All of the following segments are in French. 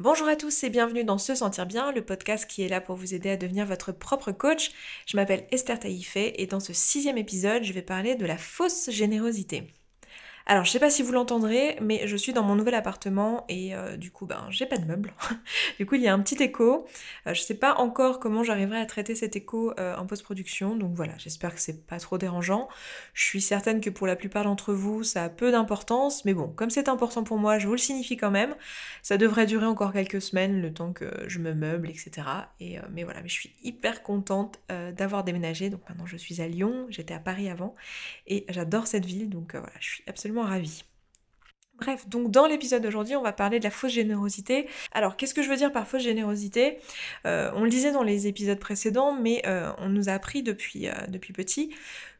Bonjour à tous et bienvenue dans Se Sentir Bien, le podcast qui est là pour vous aider à devenir votre propre coach. Je m'appelle Esther Taïfé et dans ce sixième épisode, je vais parler de la fausse générosité. Alors, je sais pas si vous l'entendrez, mais je suis dans mon nouvel appartement et euh, du coup, ben, j'ai pas de meubles. du coup, il y a un petit écho. Euh, je sais pas encore comment j'arriverai à traiter cet écho euh, en post-production, donc voilà, j'espère que c'est pas trop dérangeant. Je suis certaine que pour la plupart d'entre vous, ça a peu d'importance, mais bon, comme c'est important pour moi, je vous le signifie quand même. Ça devrait durer encore quelques semaines, le temps que je me meuble, etc. Et, mais voilà, mais je suis hyper contente d'avoir déménagé. Donc maintenant, je suis à Lyon, j'étais à Paris avant, et j'adore cette ville, donc voilà, je suis absolument ravi. Bref, donc dans l'épisode d'aujourd'hui, on va parler de la fausse générosité. Alors, qu'est-ce que je veux dire par fausse générosité? Euh, On le disait dans les épisodes précédents, mais euh, on nous a appris depuis, euh, depuis petit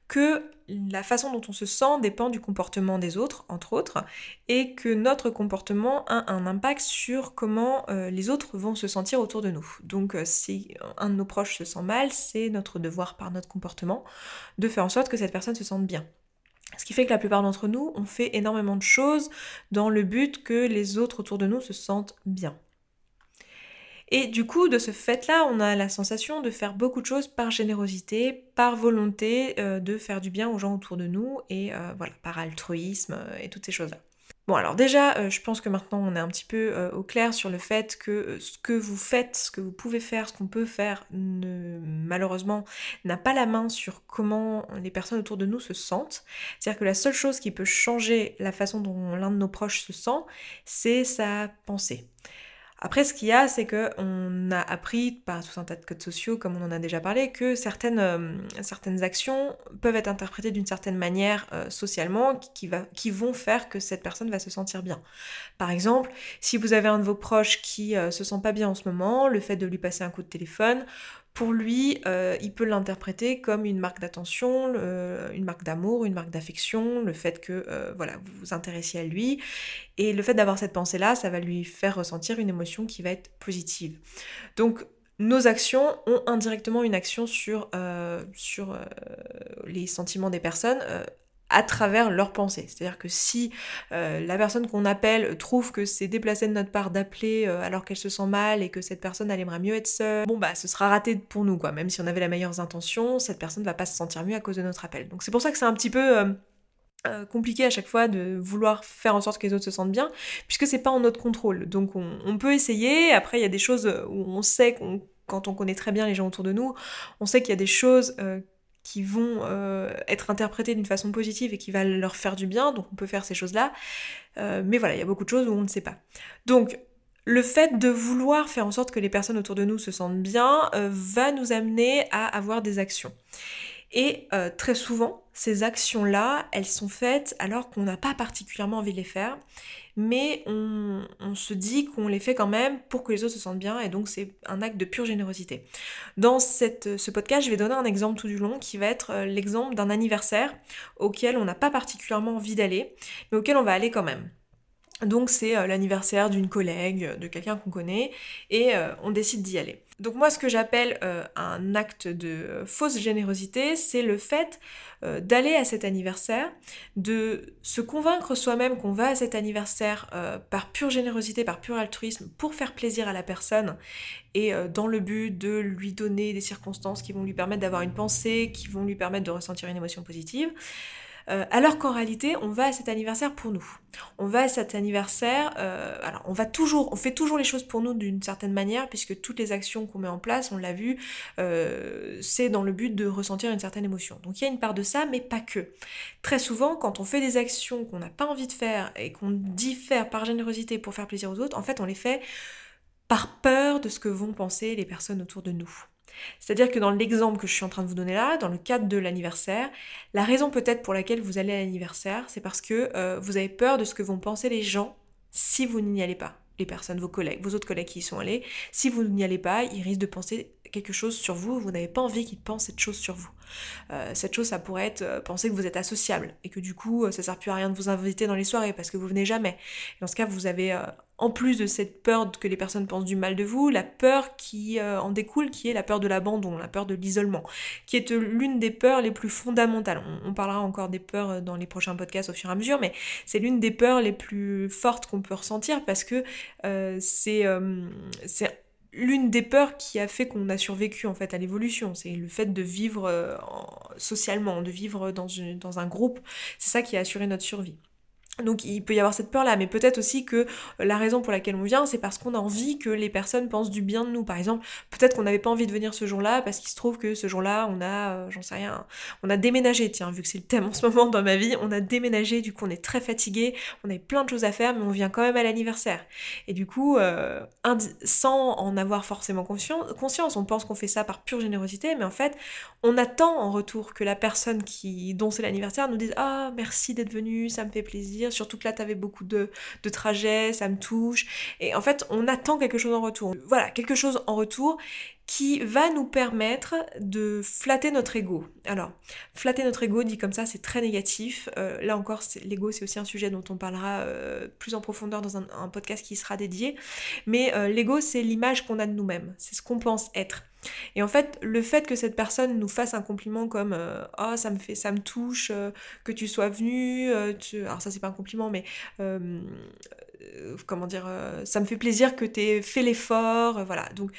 que la façon dont on se sent dépend du comportement des autres, entre autres, et que notre comportement a un impact sur comment les autres vont se sentir autour de nous. Donc si un de nos proches se sent mal, c'est notre devoir par notre comportement de faire en sorte que cette personne se sente bien. Ce qui fait que la plupart d'entre nous, on fait énormément de choses dans le but que les autres autour de nous se sentent bien. Et du coup, de ce fait-là, on a la sensation de faire beaucoup de choses par générosité, par volonté euh, de faire du bien aux gens autour de nous, et euh, voilà, par altruisme euh, et toutes ces choses-là. Bon alors déjà, euh, je pense que maintenant on est un petit peu euh, au clair sur le fait que euh, ce que vous faites, ce que vous pouvez faire, ce qu'on peut faire, malheureusement n'a pas la main sur comment les personnes autour de nous se sentent. C'est-à-dire que la seule chose qui peut changer la façon dont l'un de nos proches se sent, c'est sa pensée. Après, ce qu'il y a, c'est qu'on a appris par tout un tas de codes sociaux, comme on en a déjà parlé, que certaines, euh, actions peuvent être interprétées d'une certaine manière euh, socialement qui vont faire que cette personne va se sentir bien. Par exemple, si vous avez un de vos proches qui euh, se sent pas bien en ce moment, le fait de lui passer un coup de téléphone pour lui, euh, il peut l'interpréter comme une marque d'attention, une marque d'amour, une marque d'affection, le fait que euh, voilà, vous vous intéressiez à lui. Et le fait d'avoir cette pensée-là, ça va lui faire ressentir une émotion qui va être positive. Donc, nos actions ont indirectement une action sur, euh, sur les sentiments des personnes à travers leurs pensées. C'est-à-dire que si euh, la personne qu'on appelle trouve que c'est déplacé de notre part d'appeler euh, alors qu'elle se sent mal et que cette personne elle aimerait mieux être seule, bon bah ce sera raté pour nous quoi. Même si on avait la meilleure intention, cette personne va pas se sentir mieux à cause de notre appel. Donc c'est pour ça que c'est un petit peu euh, compliqué à chaque fois de vouloir faire en sorte que les autres se sentent bien, puisque c'est pas en notre contrôle. Donc on, peut essayer, après il y a des choses où on sait qu'on quand on connaît très bien les gens autour de nous, on sait qu'il y a des choses qui vont euh, être interprétés d'une façon positive et qui va leur faire du bien, donc on peut faire ces choses-là. Euh, mais voilà, il y a beaucoup de choses où on ne sait pas. Donc, le fait de vouloir faire en sorte que les personnes autour de nous se sentent bien euh, va nous amener à avoir des actions. Et très souvent, ces actions-là, elles sont faites alors qu'on n'a pas particulièrement envie de les faire mais on, se dit qu'on les fait quand même pour que les autres se sentent bien, et donc c'est un acte de pure générosité. Dans ce podcast, je vais donner un exemple tout du long qui va être euh, l'exemple d'un anniversaire auquel on n'a pas particulièrement envie d'aller, mais auquel on va aller quand même. Donc c'est euh, l'anniversaire d'une collègue, de quelqu'un qu'on connaît, et euh, on décide d'y aller. Donc moi ce que j'appelle euh, un acte de fausse générosité, c'est le fait d'aller à cet anniversaire, de se convaincre soi-même qu'on va à cet anniversaire par pure générosité, par pur altruisme, pour faire plaisir à la personne, et dans le but de lui donner des circonstances qui vont lui permettre d'avoir une pensée, qui vont lui permettre de ressentir une émotion positive. Euh, alors qu'en réalité, on va à cet anniversaire pour nous. On va à cet anniversaire, euh, alors on va toujours, on fait toujours les choses pour nous d'une certaine manière, puisque toutes les actions qu'on met en place, on l'a vu, euh, c'est dans le but de ressentir une certaine émotion. Donc il y a une part de ça, mais pas que. Très souvent, quand on fait des actions qu'on n'a pas envie de faire et qu'on dit faire par générosité pour faire plaisir aux autres, en fait, on les fait par peur de ce que vont penser les personnes autour de nous. C'est-à-dire que dans l'exemple que je suis en train de vous donner là, dans le cadre de l'anniversaire, la raison peut-être pour laquelle vous allez à l'anniversaire, c'est parce que euh, vous avez peur de ce que vont penser les gens si vous n'y allez pas. Les personnes, vos collègues, vos autres collègues qui y sont allés, si vous n'y allez pas, ils risquent de penser quelque chose sur vous, vous n'avez pas envie qu'ils pensent cette chose sur vous. Euh, cette chose, ça pourrait être euh, penser que vous êtes associable et que du coup, ça sert plus à rien de vous inviter dans les soirées parce que vous venez jamais. dans ce cas, vous avez en plus de cette peur que les personnes pensent du mal de vous, la peur qui euh, en découle, qui est la peur de l'abandon, la peur de l'isolement, qui est l'une des peurs les plus fondamentales. On, parlera encore des peurs euh, dans les prochains podcasts au fur et à mesure, mais c'est l'une des peurs les plus fortes qu'on peut ressentir parce que euh, c'est l'une des peurs qui a fait qu'on a survécu en fait à l'évolution. C'est le fait de vivre socialement, de vivre dans un groupe. C'est ça qui a assuré notre survie. Donc il peut y avoir cette peur-là, mais peut-être aussi que la raison pour laquelle on vient, c'est parce qu'on a envie que les personnes pensent du bien de nous. Par exemple, peut-être qu'on n'avait pas envie de venir ce jour-là parce qu'il se trouve que ce jour-là, on a, euh, j'en sais rien, on a déménagé, tiens, vu que c'est le thème en ce moment dans ma vie, on a déménagé, du coup on est très fatigué, on avait plein de choses à faire, mais on vient quand même à l'anniversaire. Et du coup, euh, sans en avoir forcément conscience, on pense qu'on fait ça par pure générosité, mais en fait, on attend en retour que la personne qui, dont c'est l'anniversaire nous dise Ah, merci d'être venu, ça me fait plaisir surtout que là tu avais beaucoup de, de trajets, ça me touche. Et en fait, on attend quelque chose en retour. Voilà, quelque chose en retour qui va nous permettre de flatter notre ego. Alors, flatter notre ego, dit comme ça, c'est très négatif. Euh, là encore, l'ego, c'est aussi un sujet dont on parlera euh, plus en profondeur dans un, podcast qui sera dédié. Mais euh, l'ego, c'est l'image qu'on a de nous-mêmes, c'est ce qu'on pense être. Et en fait, le fait que cette personne nous fasse un compliment comme oh ça me fait ça me touche que tu sois venu, alors ça c'est pas un compliment mais comment dire ça me fait plaisir que tu aies fait l'effort, voilà. Donc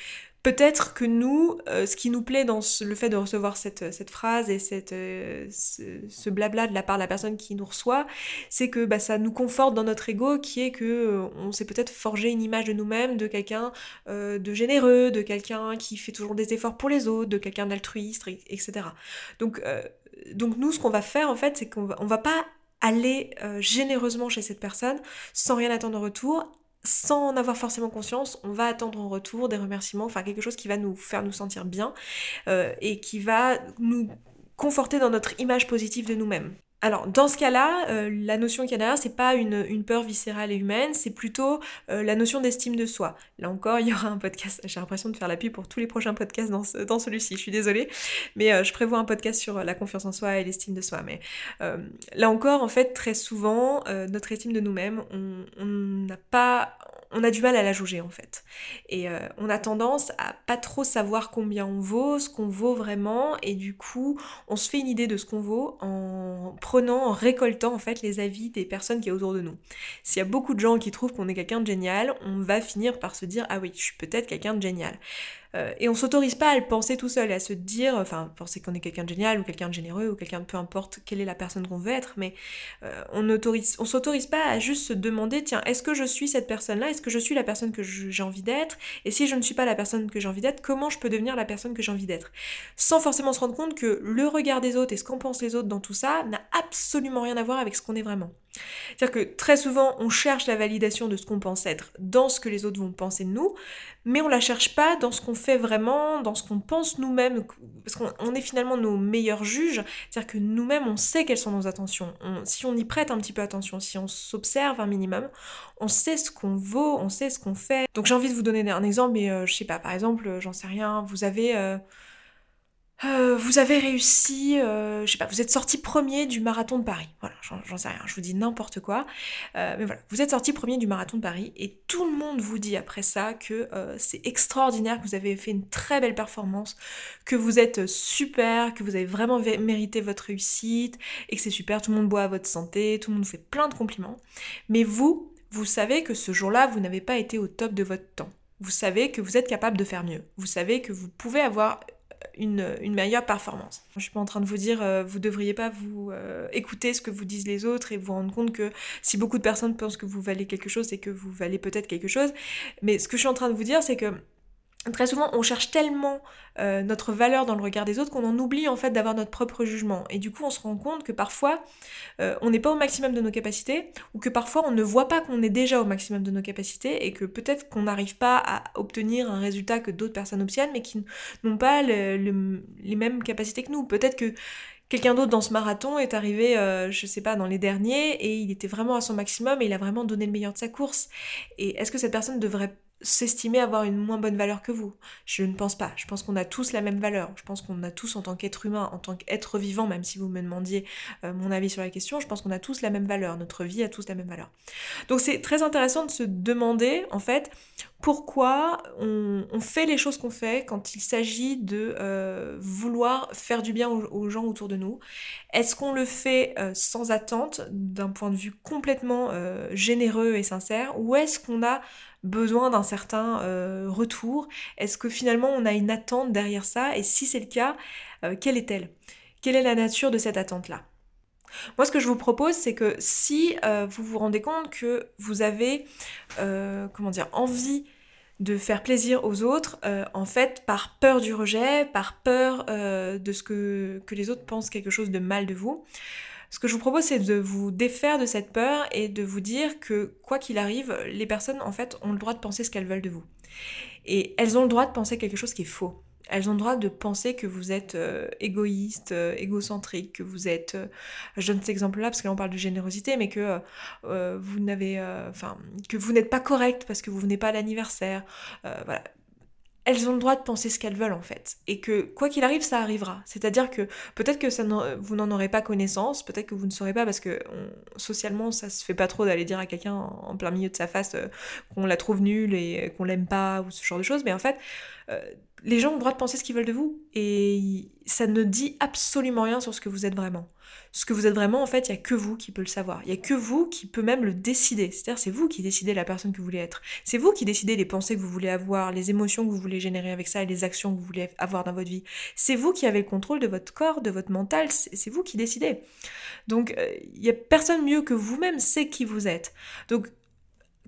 Peut-être que nous, euh, ce qui nous plaît dans le fait de recevoir cette, cette phrase et euh, ce, blabla de la part de la personne qui nous reçoit, c'est que bah, ça nous conforte dans notre ego qui est que euh, on s'est peut-être forgé une image de nous-mêmes, de quelqu'un de généreux, de quelqu'un qui fait toujours des efforts pour les autres, de quelqu'un d'altruiste, etc. Donc, donc nous, ce qu'on va faire en fait, c'est qu'on va, va pas aller généreusement chez cette personne sans rien attendre en retour sans en avoir forcément conscience, on va attendre en retour des remerciements, enfin quelque chose qui va nous faire nous sentir bien euh, et qui va nous conforter dans notre image positive de nous-mêmes. Alors, dans ce cas-là, euh, la notion qu'il y a derrière, c'est pas une, peur viscérale et humaine, c'est plutôt euh, la notion d'estime de soi. Là encore, il y aura un podcast, j'ai l'impression de faire l'appui pour tous les prochains podcasts dans, dans celui-ci, je suis désolée, mais je prévois un podcast sur la confiance en soi et l'estime de soi. Mais là encore, en fait, très souvent, notre estime de nous-mêmes, on n'a pas on a du mal à la juger en fait. Et euh, on a tendance à pas trop savoir combien on vaut, ce qu'on vaut vraiment, et du coup, on se fait une idée de ce qu'on vaut en prenant, en récoltant en fait les avis des personnes qui sont autour de nous. S'il y a beaucoup de gens qui trouvent qu'on est quelqu'un de génial, on va finir par se dire ah oui, je suis peut-être quelqu'un de génial. Euh, et on s'autorise pas à le penser tout seul, à se dire, enfin, penser qu'on est quelqu'un de génial ou quelqu'un de généreux ou quelqu'un de peu importe quelle est la personne qu'on veut être, mais euh, on autorise, on s'autorise pas à juste se demander, tiens, est-ce que je suis cette personne-là? Est-ce que je suis la personne que j'ai envie d'être? Et si je ne suis pas la personne que j'ai envie d'être, comment je peux devenir la personne que j'ai envie d'être? Sans forcément se rendre compte que le regard des autres et ce qu'en pensent les autres dans tout ça n'a absolument rien à voir avec ce qu'on est vraiment. C'est-à-dire que très souvent, on cherche la validation de ce qu'on pense être dans ce que les autres vont penser de nous, mais on la cherche pas dans ce qu'on fait vraiment, dans ce qu'on pense nous-mêmes, parce qu'on est finalement nos meilleurs juges. C'est-à-dire que nous-mêmes, on sait quelles sont nos attentions. si on y prête un petit peu attention, si on s'observe un minimum, on sait ce qu'on vaut, on sait ce qu'on fait. Donc j'ai envie de vous donner un exemple, mais euh, je sais pas, par exemple, j'en sais rien, vous avez... Euh, euh, vous avez réussi, euh, je sais pas, vous êtes sorti premier du marathon de Paris. Voilà, j'en sais rien, je vous dis n'importe quoi. Euh, mais voilà, vous êtes sorti premier du marathon de Paris et tout le monde vous dit après ça que c'est extraordinaire, que vous avez fait une très belle performance, que vous êtes super, que vous avez vraiment mérité votre réussite et que c'est super, tout le monde boit à votre santé, tout le monde vous fait plein de compliments. Mais vous, vous savez que ce jour-là, vous n'avez pas été au top de votre temps. Vous savez que vous êtes capable de faire mieux. Vous savez que vous pouvez avoir une, meilleure performance. Je suis pas en train de vous dire euh, vous devriez pas vous euh, écouter ce que vous disent les autres et vous rendre compte que si beaucoup de personnes pensent que vous valez quelque chose, c'est que vous valez peut-être quelque chose. Mais ce que je suis en train de vous dire, c'est que Très souvent, on cherche tellement euh, notre valeur dans le regard des autres qu'on en oublie en fait d'avoir notre propre jugement. Et du coup, on se rend compte que parfois, euh, on n'est pas au maximum de nos capacités, ou que parfois, on ne voit pas qu'on est déjà au maximum de nos capacités, et que peut-être qu'on n'arrive pas à obtenir un résultat que d'autres personnes obtiennent, mais qui n'ont pas les mêmes capacités que nous. Peut-être que quelqu'un d'autre dans ce marathon est arrivé, euh, je sais pas, dans les derniers, et il était vraiment à son maximum, et il a vraiment donné le meilleur de sa course. Et est-ce que cette personne devrait s'estimer avoir une moins bonne valeur que vous. Je ne pense pas. Je pense qu'on a tous la même valeur. Je pense qu'on a tous en tant qu'être humain, en tant qu'être vivant, même si vous me demandiez euh, mon avis sur la question, je pense qu'on a tous la même valeur. Notre vie a tous la même valeur. Donc c'est très intéressant de se demander en fait pourquoi on, fait les choses qu'on fait quand il s'agit de euh, vouloir faire du bien aux, gens autour de nous. Est-ce qu'on le fait euh, sans attente, d'un point de vue complètement généreux et sincère, ou est-ce qu'on a besoin d'un certain euh, retour. Est-ce que finalement on a une attente derrière ça? Et si c'est le cas, euh, quelle est-elle? Quelle est la nature de cette attente-là? Moi, ce que je vous propose, c'est que si euh, vous vous rendez compte que vous avez, comment dire, envie de faire plaisir aux autres, en fait, par peur du rejet, par peur de ce que, que les autres pensent quelque chose de mal de vous, ce que je vous propose, c'est de vous défaire de cette peur et de vous dire que, quoi qu'il arrive, les personnes, en fait, ont le droit de penser ce qu'elles veulent de vous. Et elles ont le droit de penser quelque chose qui est faux. Elles ont le droit de penser que vous êtes euh, égoïste, euh, égocentrique, que vous êtes, euh, je donne cet exemple-là parce que là on parle de générosité, mais que vous n'avez, enfin, que vous n'êtes pas correct parce que vous venez pas à l'anniversaire. voilà, elles ont le droit de penser ce qu'elles veulent en fait. Et que quoi qu'il arrive, ça arrivera. C'est-à-dire que peut-être que ça vous n'en aurez pas connaissance, peut-être que vous ne saurez pas parce que socialement, ça se fait pas trop d'aller dire à quelqu'un en plein milieu de sa face euh, qu'on la trouve nulle et qu'on l'aime pas ou ce genre de choses. Mais en fait, euh, les gens ont le droit de penser ce qu'ils veulent de vous. Et ça ne dit absolument rien sur ce que vous êtes vraiment. Ce que vous êtes vraiment, en fait, il n'y a que vous qui peut le savoir. Il n'y a que vous qui peut même le décider. C'est-à-dire, c'est vous qui décidez la personne que vous voulez être. C'est vous qui décidez les pensées que vous voulez avoir, les émotions que vous voulez générer avec ça et les actions que vous voulez avoir dans votre vie. C'est vous qui avez le contrôle de votre corps, de votre mental. C'est vous qui décidez. Donc, euh, il n'y a personne mieux que vous-même sait qui vous êtes. Donc,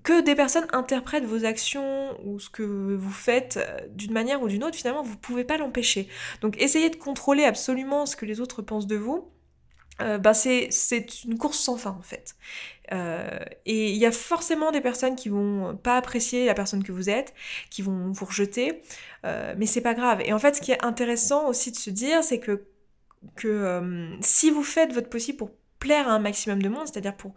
que des personnes interprètent vos actions ou ce que vous faites euh, d'une manière ou d'une autre, finalement, vous ne pouvez pas l'empêcher. Donc essayez de contrôler absolument ce que les autres pensent de vous. Euh, bah c'est, une course sans fin en fait. Euh, et il y a forcément des personnes qui vont pas apprécier la personne que vous êtes, qui vont vous rejeter, mais c'est pas grave. Et en fait, ce qui est intéressant aussi de se dire, c'est que, que si vous faites votre possible pour plaire à un maximum de monde, c'est-à-dire pour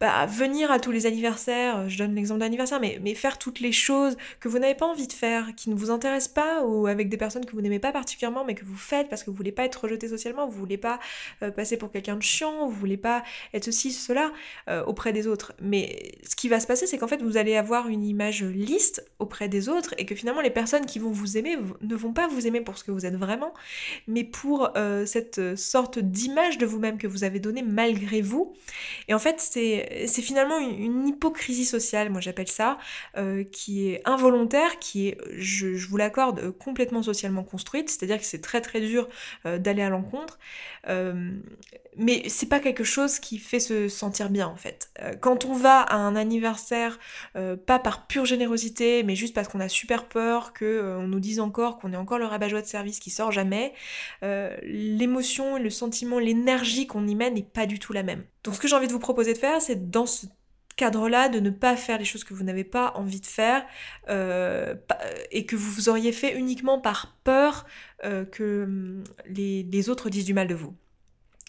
bah, venir à tous les anniversaires, euh, je donne l'exemple d'anniversaire, mais, mais faire toutes les choses que vous n'avez pas envie de faire, qui ne vous intéressent pas, ou avec des personnes que vous n'aimez pas particulièrement, mais que vous faites parce que vous voulez pas être rejeté socialement, vous voulez pas euh, passer pour quelqu'un de chiant, vous voulez pas être ceci, cela euh, auprès des autres. Mais ce qui va se passer, c'est qu'en fait, vous allez avoir une image liste auprès des autres, et que finalement, les personnes qui vont vous aimer ne vont pas vous aimer pour ce que vous êtes vraiment, mais pour cette sorte d'image de vous-même que vous avez donnée malgré vous. Et en fait, c'est finalement une, hypocrisie sociale, moi j'appelle ça, euh, qui est involontaire, qui est, je, vous l'accorde, euh, complètement socialement construite, c'est-à-dire que c'est très très dur euh, d'aller à l'encontre, mais c'est pas quelque chose qui fait se sentir bien en fait. quand on va à un anniversaire, pas par pure générosité, mais juste parce qu'on a super peur que on nous dise encore qu'on est encore le rabat-joie de service qui sort jamais, l'émotion, le sentiment, l'énergie qu'on y met n'est pas du tout la même. Donc ce que j'ai envie de vous proposer de faire, c'est dans ce cadre-là de ne pas faire les choses que vous n'avez pas envie de faire euh, et que vous auriez fait uniquement par peur euh, que hum, les autres disent du mal de vous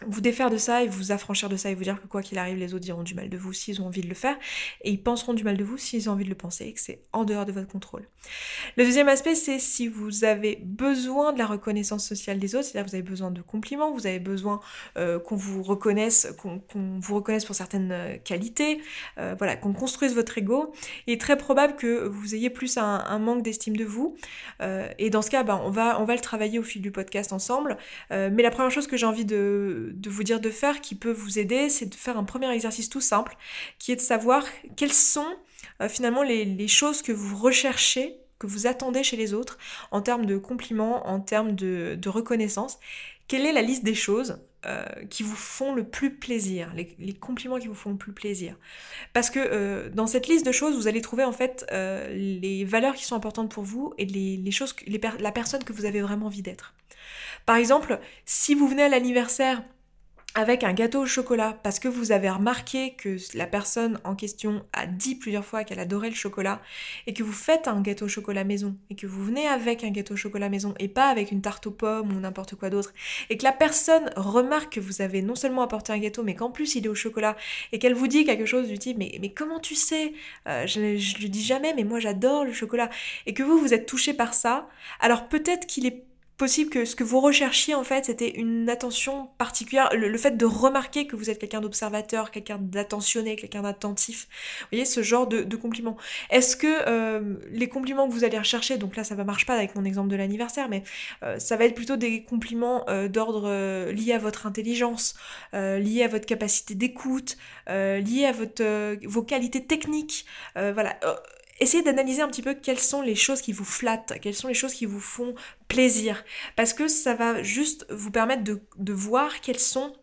vous défaire de ça et vous affranchir de ça et vous dire que quoi qu'il arrive, les autres diront du mal de vous s'ils ont envie de le faire et ils penseront du mal de vous s'ils ont envie de le penser et que c'est en dehors de votre contrôle. Le deuxième aspect, c'est si vous avez besoin de la reconnaissance sociale des autres, c'est-à-dire vous avez besoin de compliments, vous avez besoin euh, qu'on vous reconnaisse, qu'on vous reconnaisse pour certaines euh, qualités, euh, voilà, qu'on construise votre ego. Il est très probable que vous ayez plus un, manque d'estime de vous et dans ce cas, ben, on, va, on va le travailler au fil du podcast ensemble. mais la première chose que j'ai envie de de, vous dire de faire qui peut vous aider, c'est de faire un premier exercice tout simple, qui est de savoir quelles sont euh, finalement les, choses que vous recherchez, que vous attendez chez les autres, en termes de compliments, en termes de, reconnaissance. Quelle est la liste des choses euh, qui vous font le plus plaisir, les, compliments qui vous font le plus plaisir? Parce que euh, dans cette liste de choses, vous allez trouver en fait les valeurs qui sont importantes pour vous et les, choses, la personne que vous avez vraiment envie d'être. Par exemple, si vous venez à l'anniversaire avec un gâteau au chocolat parce que vous avez remarqué que la personne en question a dit plusieurs fois qu'elle adorait le chocolat et que vous faites un gâteau au chocolat maison et que vous venez avec un gâteau au chocolat maison et pas avec une tarte aux pommes ou n'importe quoi d'autre et que la personne remarque que vous avez non seulement apporté un gâteau mais qu'en plus il est au chocolat et qu'elle vous dit quelque chose du type mais, comment tu sais? Euh, je, je le dis jamais mais moi j'adore le chocolat. Et que vous vous êtes touché par ça alors peut-être qu'il est possible que ce que vous recherchiez en fait c'était une attention particulière, le, fait de remarquer que vous êtes quelqu'un d'observateur, quelqu'un d'attentionné, quelqu'un d'attentif. Vous voyez ce genre de, compliments. Est-ce que euh, les compliments que vous allez rechercher, donc là ça ne marche pas avec mon exemple de l'anniversaire, mais euh, ça va être plutôt des compliments euh, d'ordre lié à votre intelligence, lié à votre capacité d'écoute, lié à votre, vos qualités techniques. voilà essayez d'analyser un petit peu quelles sont les choses qui vous flattent, quelles sont les choses qui vous font plaisir. Parce que ça va juste vous permettre de, voir quelles sont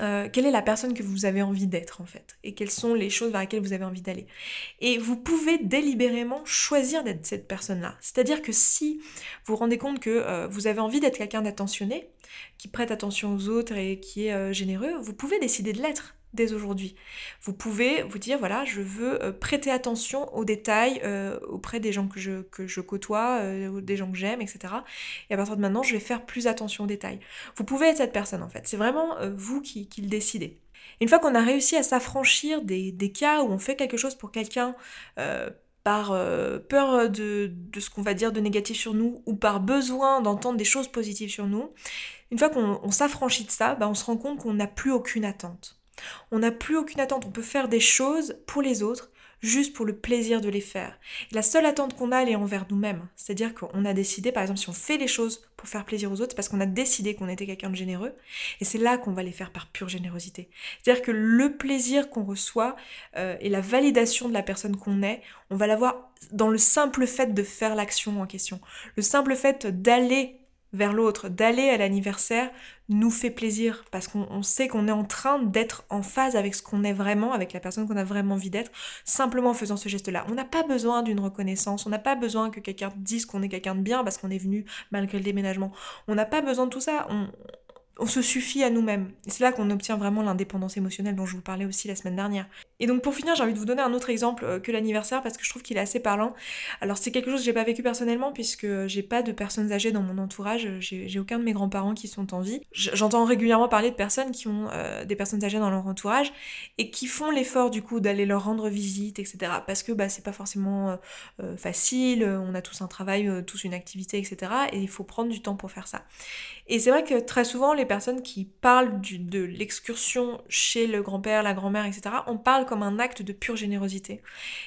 euh, quelle est la personne que vous avez envie d'être en fait et quelles sont les choses vers lesquelles vous avez envie d'aller. Et vous pouvez délibérément choisir d'être cette personne-là. C'est-à-dire que si vous vous rendez compte que euh, vous avez envie d'être quelqu'un d'attentionné, qui prête attention aux autres et qui est euh, généreux, vous pouvez décider de l'être dès aujourd'hui. Vous pouvez vous dire, voilà, je veux euh, prêter attention aux détails euh, auprès des gens que je, côtoie, euh, des gens que j'aime, etc. Et à partir de maintenant, je vais faire plus attention aux détails. Vous pouvez être cette personne, en fait. C'est vraiment vous qui, qui, le décidez. Une fois qu'on a réussi à s'affranchir des, des, cas où on fait quelque chose pour quelqu'un par peur de, de ce qu'on va dire de négatif sur nous ou par besoin d'entendre des choses positives sur nous, une fois qu'on s'affranchit de ça, bah, on se rend compte qu'on n'a plus aucune attente. On n'a plus aucune attente, on peut faire des choses pour les autres juste pour le plaisir de les faire. la seule attente qu'on a, elle est envers nous-mêmes. C'est-à-dire qu'on a décidé, par exemple, si on fait les choses pour faire plaisir aux autres, c'est parce qu'on a décidé qu'on était quelqu'un de généreux, et c'est là qu'on va les faire par pure générosité. C'est-à-dire que le plaisir qu'on reçoit euh, et la validation de la personne qu'on est, on va l'avoir dans le simple fait de faire l'action en question. Le simple fait d'aller vers l'autre, d'aller à l'anniversaire, nous fait plaisir parce qu'on sait qu'on est en train d'être en phase avec ce qu'on est vraiment, avec la personne qu'on a vraiment envie d'être, simplement en faisant ce geste-là. On n'a pas besoin d'une reconnaissance, on n'a pas besoin que quelqu'un dise qu'on est quelqu'un de bien parce qu'on est venu malgré le déménagement. On n'a pas besoin de tout ça. On se suffit à nous-mêmes. C'est là qu'on obtient vraiment l'indépendance émotionnelle dont je vous parlais aussi la semaine dernière. Et donc pour finir, j'ai envie de vous donner un autre exemple euh, que l'anniversaire parce que je trouve qu'il est assez parlant. Alors c'est quelque chose que j'ai pas vécu personnellement puisque j'ai pas de personnes âgées dans mon entourage, j'ai aucun de mes grands-parents qui sont en vie. J'entends régulièrement parler de personnes qui ont euh, des personnes âgées dans leur entourage et qui font l'effort du coup d'aller leur rendre visite, etc. Parce que bah, c'est pas forcément euh, facile, on a tous un travail, tous une activité, etc. Et il faut prendre du temps pour faire ça. Et c'est vrai que très souvent les personnes qui parlent de l'excursion chez le grand-père, la grand-mère, etc., on parle comme un acte de pure générosité.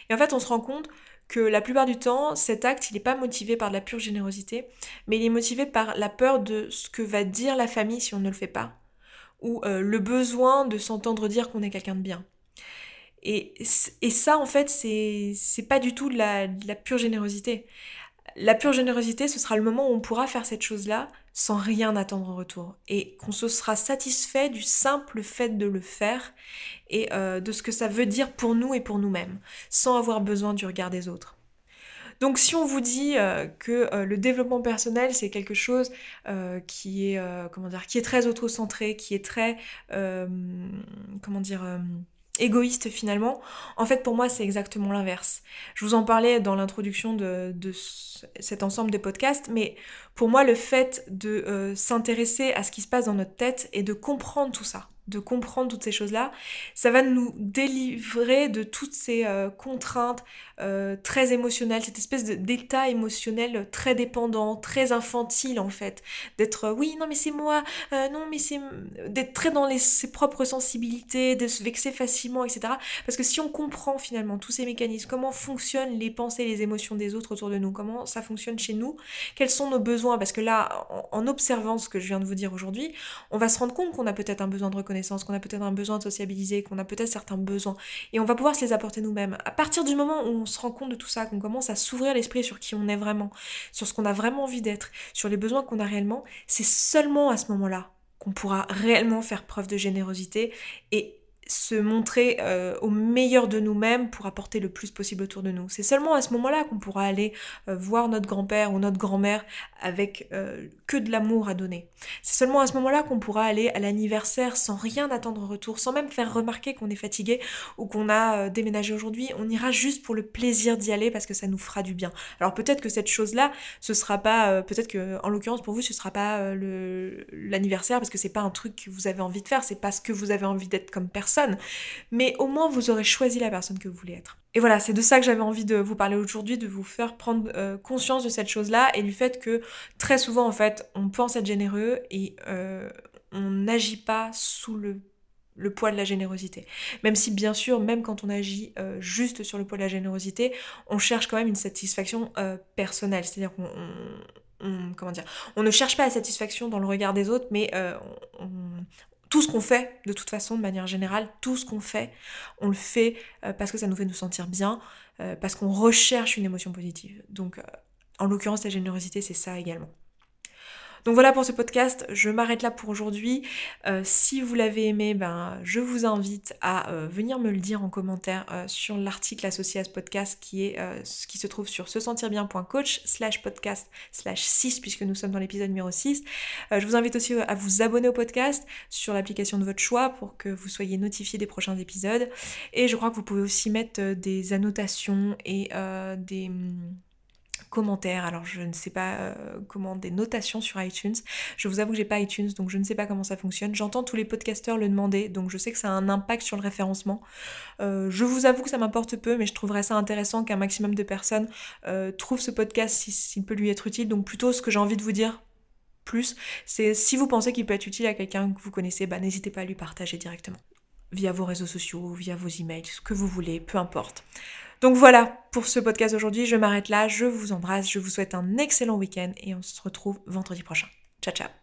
Et en fait, on se rend compte que la plupart du temps, cet acte, il n'est pas motivé par de la pure générosité, mais il est motivé par la peur de ce que va dire la famille si on ne le fait pas, ou euh, le besoin de s'entendre dire qu'on est quelqu'un de bien. Et, ça, en fait, c'est pas du tout de la pure générosité. La pure générosité, ce sera le moment où on pourra faire cette chose-là sans rien attendre en retour et qu'on se sera satisfait du simple fait de le faire et euh, de ce que ça veut dire pour nous et pour nous-mêmes, sans avoir besoin du regard des autres. Donc si on vous dit euh, que euh, le développement personnel c'est quelque chose qui est comment dire qui est très autocentré, qui est très comment dire égoïste finalement, en fait pour moi c'est exactement l'inverse. Je vous en parlais dans l'introduction de, cet ensemble de podcasts, mais pour moi le fait de euh, s'intéresser à ce qui se passe dans notre tête et de comprendre tout ça, de comprendre toutes ces choses-là, ça va nous délivrer de toutes ces euh, contraintes euh, très émotionnelles, cette espèce d'état émotionnel très dépendant, très infantile en fait, d'être euh, oui non mais c'est moi, non mais c'est d'être très dans ses propres sensibilités, de se vexer facilement, etc. Parce que si on comprend finalement tous ces mécanismes, comment fonctionnent les pensées, les émotions des autres autour de nous, comment ça fonctionne chez nous, quels sont nos besoins, parce que là, en, en observant ce que je viens de vous dire aujourd'hui, on va se rendre compte qu'on a peut-être un besoin de reconnaissance qu'on a peut-être un besoin de sociabiliser, qu'on a peut-être certains besoins. Et on va pouvoir se les apporter nous-mêmes. À partir du moment où on se rend compte de tout ça, qu'on commence à s'ouvrir l'esprit sur qui on est vraiment, sur ce qu'on a vraiment envie d'être, sur les besoins qu'on a réellement, c'est seulement à ce moment-là qu'on pourra réellement faire preuve de générosité et se montrer euh, au meilleur de nous-mêmes pour apporter le plus possible autour de nous. C'est seulement à ce moment-là qu'on pourra aller euh, voir notre grand-père ou notre grand-mère avec euh, que de l'amour à donner. C'est seulement à ce moment-là qu'on pourra aller à l'anniversaire sans rien attendre en retour, sans même faire remarquer qu'on est fatigué ou qu'on a déménagé aujourd'hui. On ira juste pour le plaisir d'y aller parce que ça nous fera du bien. Alors peut-être que cette chose-là, ce sera pas, peut-être que en l'occurrence pour vous, ce sera pas l'anniversaire parce que c'est pas un truc que vous avez envie de faire, c'est pas ce que vous avez envie d'être comme personne mais au moins vous aurez choisi la personne que vous voulez être. Et voilà, c'est de ça que j'avais envie de vous parler aujourd'hui, de vous faire prendre euh, conscience de cette chose-là et du fait que très souvent en fait on pense être généreux et euh, on n'agit pas sous le poids de la générosité. Même si bien sûr, même quand on agit euh, juste sur le poids de la générosité, on cherche quand même une satisfaction personnelle. C'est-à-dire qu'on comment dire, on ne cherche pas la satisfaction dans le regard des autres, mais on, tout ce qu'on fait, de toute façon, de manière générale, tout ce qu'on fait, on le fait euh, parce que ça nous fait nous sentir bien, euh, parce qu'on recherche une émotion positive. Donc, euh, en l'occurrence, la générosité, c'est ça également. Donc voilà pour ce podcast, je m'arrête là pour aujourd'hui. Euh, si vous l'avez aimé, ben, je vous invite à euh, venir me le dire en commentaire euh, sur l'article associé à ce podcast qui, qui se trouve sur se sentir bien.coach slash podcast slash 6 puisque nous sommes dans l'épisode numéro 6. je vous invite aussi à vous abonner au podcast sur l'application de votre choix pour que vous soyez notifié des prochains épisodes. Et je crois que vous pouvez aussi mettre des annotations et des commentaires. Alors je ne sais pas euh, comment des notations sur iTunes. Je vous avoue que j'ai pas iTunes donc je ne sais pas comment ça fonctionne. J'entends tous les podcasteurs le demander donc je sais que ça a un impact sur le référencement. Euh, je vous avoue que ça m'importe peu mais je trouverais ça intéressant qu'un maximum de personnes euh, trouvent ce podcast s'il peut lui être utile. Donc plutôt ce que j'ai envie de vous dire plus, c'est si vous pensez qu'il peut être utile à quelqu'un que vous connaissez, bah n'hésitez pas à lui partager directement via vos réseaux sociaux, via vos emails, ce que vous voulez, peu importe. Donc voilà pour ce podcast aujourd'hui, je m'arrête là, je vous embrasse, je vous souhaite un excellent week-end et on se retrouve vendredi prochain. Ciao ciao